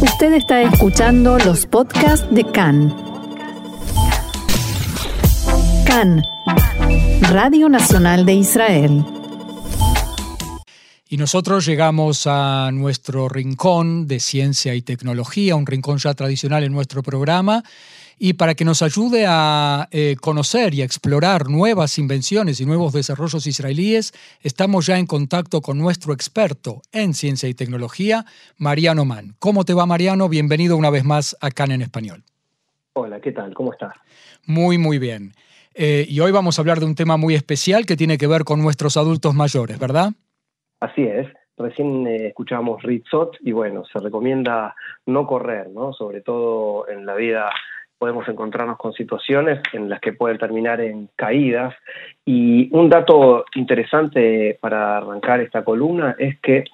Usted está escuchando los podcasts de CAN. CAN, Radio Nacional de Israel. Y nosotros llegamos a nuestro rincón de ciencia y tecnología, un rincón ya tradicional en nuestro programa, y para que nos ayude a eh, conocer y a explorar nuevas invenciones y nuevos desarrollos israelíes, estamos ya en contacto con nuestro experto en ciencia y tecnología, Mariano Mann. ¿Cómo te va, Mariano? Bienvenido una vez más a CAN en Español. Hola, ¿qué tal? ¿Cómo estás? Muy, muy bien. Eh, y hoy vamos a hablar de un tema muy especial que tiene que ver con nuestros adultos mayores, ¿verdad? Así es. Recién eh, escuchamos Ritzot y bueno, se recomienda no correr, ¿no? Sobre todo en la vida podemos encontrarnos con situaciones en las que pueden terminar en caídas. Y un dato interesante para arrancar esta columna es que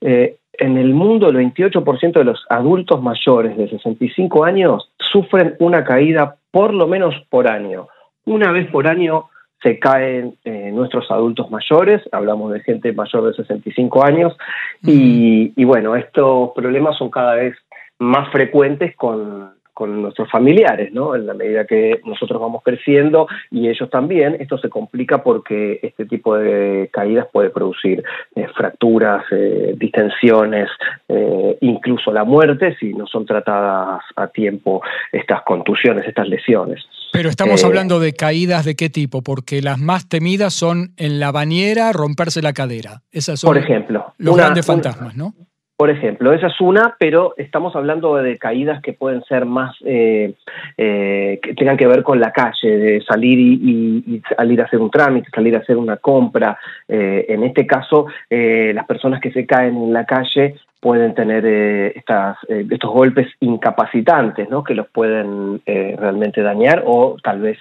eh, en el mundo el 28% de los adultos mayores de 65 años sufren una caída por lo menos por año. Una vez por año se caen eh, nuestros adultos mayores, hablamos de gente mayor de 65 años, y, y bueno, estos problemas son cada vez más frecuentes con con nuestros familiares, ¿no? En la medida que nosotros vamos creciendo y ellos también, esto se complica porque este tipo de caídas puede producir eh, fracturas, eh, distensiones, eh, incluso la muerte si no son tratadas a tiempo estas contusiones, estas lesiones. Pero estamos hablando de caídas de qué tipo, porque las más temidas son en la bañera, romperse la cadera. Esas son Por ejemplo, los grandes fantasmas, ¿no? Por ejemplo, esa es una, pero estamos hablando de caídas que pueden ser más, eh, eh, que tengan que ver con la calle, de salir y, salir a hacer un trámite, salir a hacer una compra. Eh, en este caso, las personas que se caen en la calle pueden tener eh, estas, eh, estos golpes incapacitantes, ¿no? que los pueden eh, realmente dañar o tal vez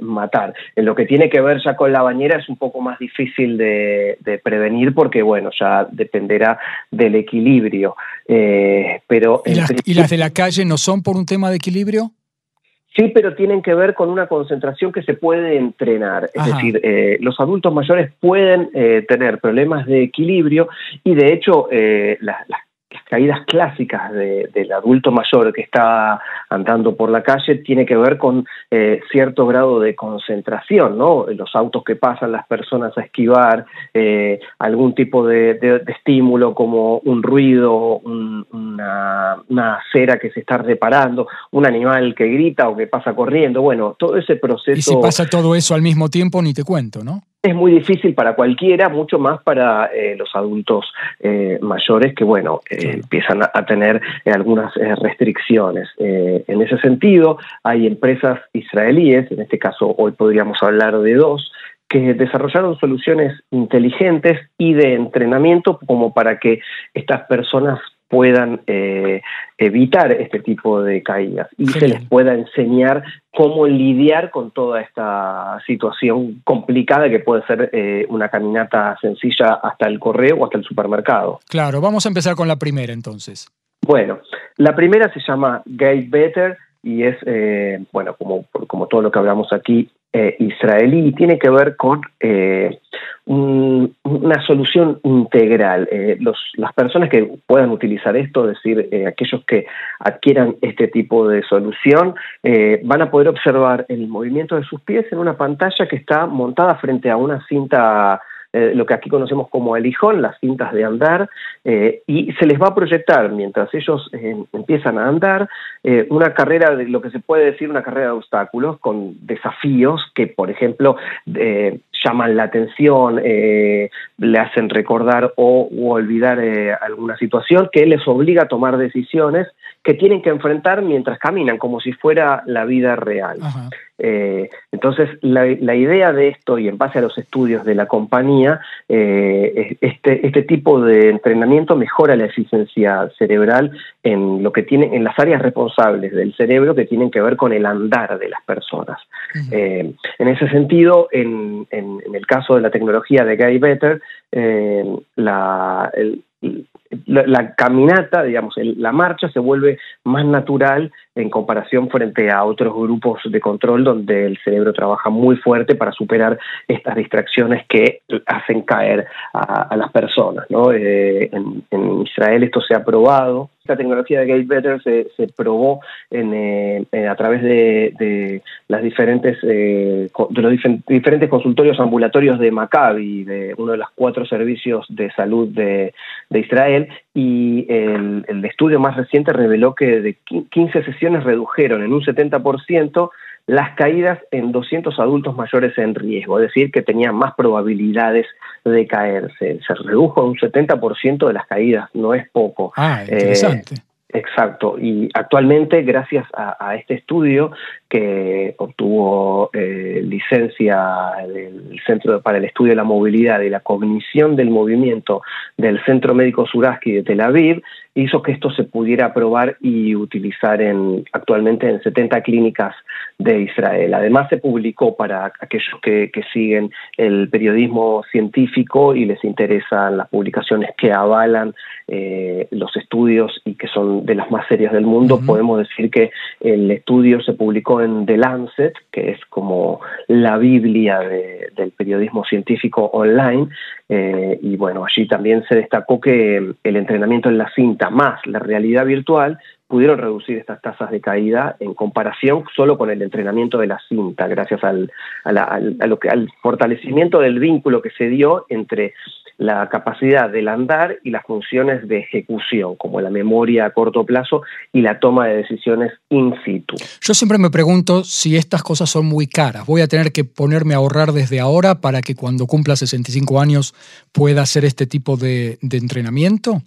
matar. En lo que tiene que ver ya con la bañera es un poco más difícil de, prevenir porque, bueno, ya dependerá del equilibrio. pero ¿Y ¿Y las de la calle no son por un tema de equilibrio? Sí, pero tienen que ver con una concentración que se puede entrenar. Es decir, eh, los adultos mayores pueden eh, tener problemas de equilibrio y de hecho eh, las, las las caídas clásicas del adulto mayor que está andando por la calle tiene que ver con eh, cierto grado de concentración, ¿no? Los autos que pasan, las personas a esquivar, eh, algún tipo de, estímulo como un ruido, una, una, acera que se está reparando, un animal que grita o que pasa corriendo, bueno, todo ese proceso... Y si pasa todo eso al mismo tiempo, ni te cuento, ¿no? Es muy difícil para cualquiera, mucho más para eh, los adultos eh, mayores que, bueno, eh, empiezan a, tener algunas restricciones. en ese sentido, hay empresas israelíes, en este caso hoy podríamos hablar de dos, que desarrollaron soluciones inteligentes y de entrenamiento como para que estas personas puedan eh, evitar este tipo de caídas y se les pueda enseñar cómo lidiar con toda esta situación complicada que puede ser eh, una caminata sencilla hasta el correo o hasta el supermercado. Claro, vamos a empezar con la primera entonces. Bueno, la primera se llama Gate Better y es, eh, bueno, como, como todo lo que hablamos aquí, eh, israelí y tiene que ver con eh, una solución integral. las personas que puedan utilizar esto, es decir, aquellos que adquieran este tipo de solución, van a poder observar el movimiento de sus pies en una pantalla que está montada frente a una cinta eh, lo que aquí conocemos como el hijón, las cintas de andar, eh, y se les va a proyectar, mientras ellos eh, empiezan a andar, una carrera de lo que se puede decir una carrera de obstáculos con desafíos que, por ejemplo, llaman la atención, le hacen recordar o olvidar alguna situación que les obliga a tomar decisiones que tienen que enfrentar mientras caminan, como si fuera la vida real. Eh, entonces, la, idea de esto, y en base a los estudios de la compañía, eh, este, este tipo de entrenamiento mejora la eficiencia cerebral en lo que tiene, en las áreas responsables del cerebro que tienen que ver con el andar de las personas. Eh, en ese sentido, en, el caso de la tecnología de Guy Better, la, la, caminata, digamos, la marcha se vuelve más natural en comparación frente a otros grupos de control donde el cerebro trabaja muy fuerte para superar estas distracciones que hacen caer a, las personas. ¿no? Eh, en, Israel esto se ha probado Esta tecnología de Gate Better se, probó eh, a través de, las diferentes de los diferentes consultorios ambulatorios de Maccabi, de uno de los cuatro servicios de salud de, Israel, y el, el estudio más reciente reveló que de 15 sesiones redujeron en un 70% las caídas en 200 adultos mayores en riesgo, es decir, que tenían más probabilidades de caerse. Se redujo un 70% de las caídas, no es poco. Ah, interesante. Exacto, y actualmente gracias a, este estudio que obtuvo eh, licencia del Centro para el Estudio de la Movilidad y la Cognición del Movimiento del Centro Médico Suraski de Tel Aviv, hizo que esto se pudiera probar y utilizar en, actualmente en 70 clínicas de Israel. Además se publicó para aquellos que, siguen el periodismo científico y les interesan las publicaciones que avalan eh, los estudios y que son de las más serias del mundo, podemos decir que el estudio se publicó en The Lancet, que es como la Biblia del periodismo científico online, eh, y bueno, allí también se destacó que el entrenamiento en la cinta más la realidad virtual pudieron reducir estas tasas de caída en comparación solo con el entrenamiento de la cinta, gracias al, al fortalecimiento del vínculo que se dio entre la capacidad del andar y las funciones de ejecución, como la memoria a corto plazo y la toma de decisiones in situ. Yo siempre me pregunto si estas cosas son muy caras. ¿Voy a tener que ponerme a ahorrar desde ahora para que cuando cumpla 65 años pueda hacer este tipo de entrenamiento?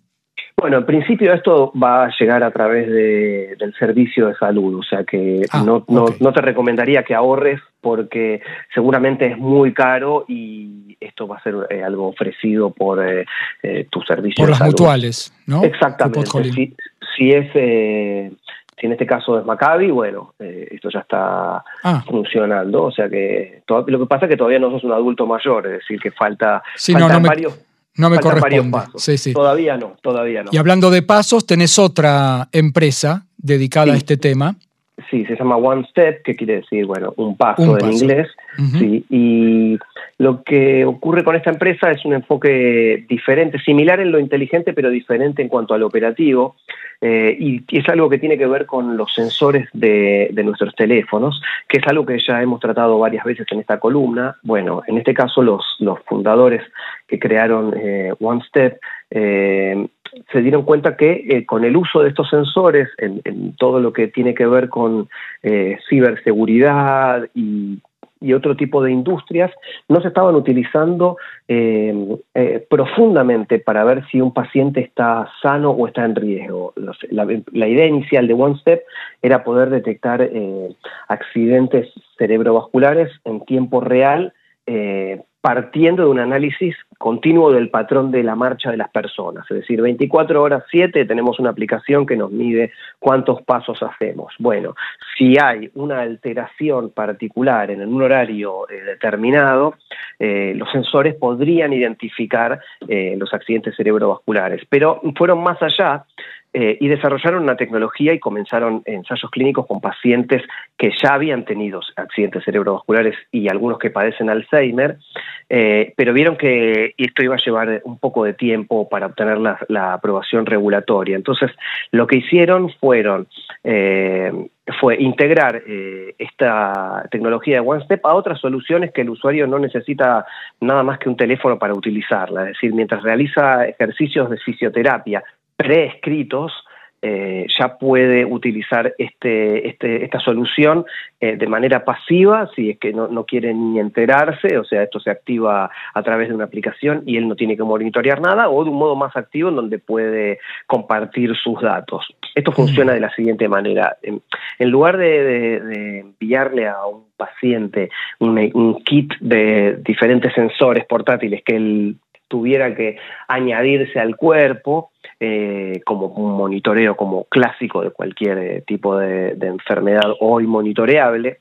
Bueno, en principio esto va a llegar a través del servicio de salud, o sea que ah, no, no, te recomendaría que ahorres porque seguramente es muy caro y esto va a ser eh, algo ofrecido por eh, eh, tu servicio por las mutuales, ¿no? Exactamente. Si, es si en este caso es Maccabi, bueno, esto ya está ah. funcionando. O sea que lo que pasa es que todavía no sos un adulto mayor, es decir, que falta, varios. No me corresponde. Sí, sí. Todavía no, todavía no. Y hablando de pasos, tenés otra empresa dedicada a este tema. Sí, se llama One Step, que quiere decir, bueno, un paso en inglés. sí, y lo que ocurre con esta empresa es un enfoque diferente, similar en lo inteligente, pero diferente en cuanto al operativo. Eh, y, es algo que tiene que ver con los sensores de, nuestros teléfonos, que es algo que ya hemos tratado varias veces en esta columna. Bueno, en este caso los, los fundadores que crearon eh, OneStep eh, se dieron cuenta que con el uso de estos sensores en, todo lo que tiene que ver con ciberseguridad y y otro tipo de industrias no se estaban utilizando eh, eh, profundamente para ver si un paciente está sano o está en riesgo. La, idea inicial de One Step era poder detectar eh, accidentes cerebrovasculares en tiempo real partiendo de un análisis continuo del patrón de la marcha de las personas. Es decir, 24 horas 7 tenemos una aplicación que nos mide cuántos pasos hacemos. Bueno, si hay una alteración particular en un horario eh, determinado, eh, los sensores podrían identificar eh, los accidentes cerebrovasculares, pero fueron más allá eh, y desarrollaron una tecnología y comenzaron ensayos clínicos con pacientes que ya habían tenido accidentes cerebrovasculares y algunos que padecen Alzheimer, eh, pero vieron que esto iba a llevar un poco de tiempo para obtener la, aprobación regulatoria. Entonces, lo que hicieron fueron... Eh, fue integrar esta tecnología de OneStep a otras soluciones que el usuario no necesita nada más que un teléfono para utilizarla. Es decir, mientras realiza ejercicios de fisioterapia preescritos, eh, ya puede utilizar este, este, esta solución eh, de manera pasiva, si es que no, no, quiere ni enterarse, o sea, esto se activa a través de una aplicación y él no tiene que monitorear nada, o de un modo más activo en donde puede compartir sus datos. Esto funciona de la siguiente manera. En, lugar de, enviarle a un paciente un, un kit de diferentes sensores portátiles que él tuviera que añadirse al cuerpo eh, como un monitoreo como clásico de cualquier eh, tipo de, enfermedad hoy monitoreable,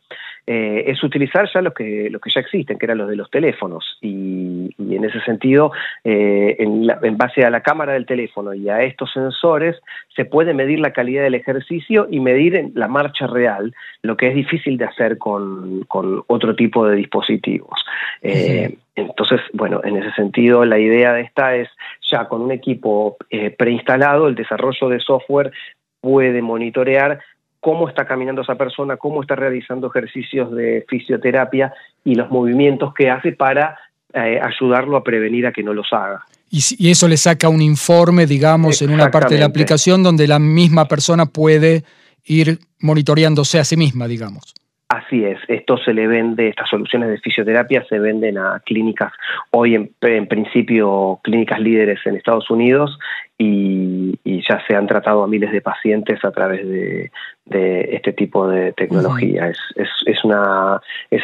eh, es utilizar ya los que, los que ya existen, que eran los de los teléfonos. Y, en ese sentido, eh, en, base a la cámara del teléfono y a estos sensores, se puede medir la calidad del ejercicio y medir la marcha real, lo que es difícil de hacer con, otro tipo de dispositivos. Entonces, bueno, en ese sentido, la idea de esta es ya con un equipo preinstalado, el desarrollo de software puede monitorear cómo está caminando esa persona, cómo está realizando ejercicios de fisioterapia y los movimientos que hace para eh, ayudarlo a prevenir a que no los haga. Y, eso le saca un informe, digamos, en una parte de la aplicación donde la misma persona puede ir monitoreándose a sí misma, digamos. Así es, esto se le vende, estas soluciones de fisioterapia se venden a clínicas, hoy en, en principio clínicas líderes en Estados Unidos y, ya se han tratado a miles de pacientes a través de, este tipo de tecnología. es, es, es, una es,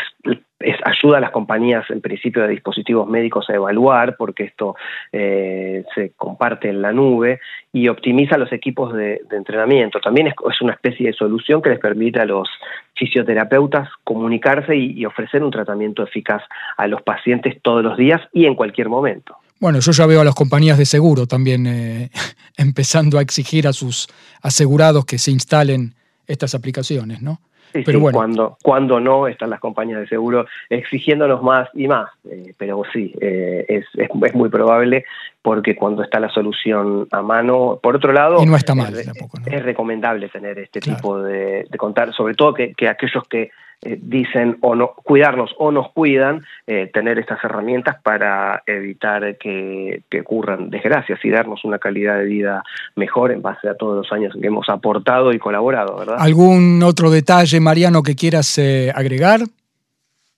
ayuda a las compañías en principio de dispositivos médicos a evaluar porque esto eh, se comparte en la nube y optimiza los equipos de, entrenamiento. También es, una especie de solución que les permite a los fisioterapeutas comunicarse y ofrecer un tratamiento eficaz a los pacientes todos los días y en cualquier momento. Bueno, yo ya veo a las compañías de seguro también eh, empezando a exigir a sus asegurados que se instalen estas aplicaciones, ¿no? Pero bueno. cuando, cuando no están las compañías de seguro exigiéndonos más y más. Eh, pero sí, eh, es, es, muy probable porque cuando está la solución a mano, por otro lado, y no está mal, es, recomendable tener este tipo de, de, contar, sobre todo que, que aquellos que eh, dicen o no cuidarnos o nos cuidan, eh, tener estas herramientas para evitar que, ocurran desgracias y darnos una calidad de vida mejor en base a todos los años en que hemos aportado y colaborado, ¿verdad? ¿Algún otro detalle, Mariano, que quieras eh, agregar?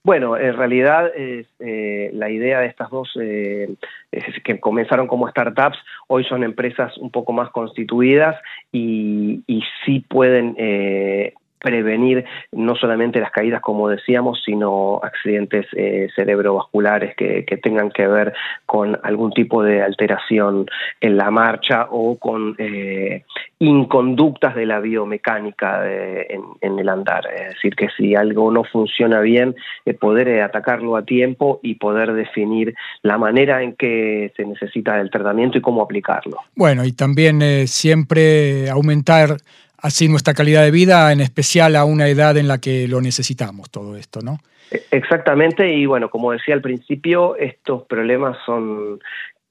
Bueno, en realidad la idea de estas dos que comenzaron como startups, hoy son empresas un poco más constituidas y, y sí pueden prevenir no solamente las caídas, como decíamos, sino accidentes eh, cerebrovasculares que, tengan que ver con algún tipo de alteración en la marcha o con eh, inconductas de la biomecánica en, el andar. Es decir, que si algo no funciona bien, eh, poder atacarlo a tiempo y poder definir la manera en que se necesita el tratamiento y cómo aplicarlo. Bueno, y también siempre aumentar así nuestra calidad de vida, en especial a una edad en la que lo necesitamos todo esto, ¿no? E, exactamente, y bueno, como decía al principio, estos problemas son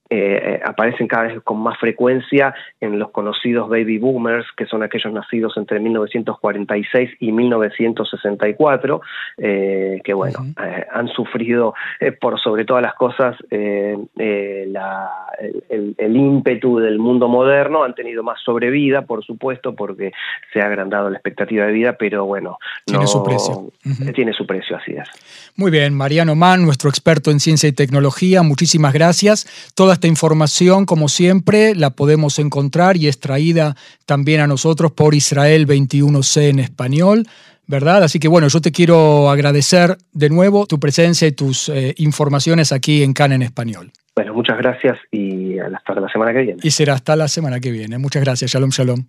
eh, eh, aparecen cada vez con más frecuencia en los conocidos baby boomers, que son aquellos nacidos entre 1946 y 1964, eh, que bueno, han sufrido por sobre todas las cosas el, ímpetu del mundo moderno, han tenido más sobrevida, por supuesto, porque se ha agrandado la expectativa de vida, pero bueno, tiene su precio. Tiene su precio, así es. Muy bien, Mariano Mann, nuestro experto en ciencia y tecnología, muchísimas gracias. Toda esta información, como siempre, la podemos encontrar y extraída también a nosotros por Israel 21C en español. ¿verdad? Así que bueno, yo te quiero agradecer de nuevo tu presencia y tus eh, informaciones aquí en CAN en español. Bueno, muchas gracias y hasta la semana que viene. Y será hasta la semana que viene. Muchas gracias. Shalom, shalom.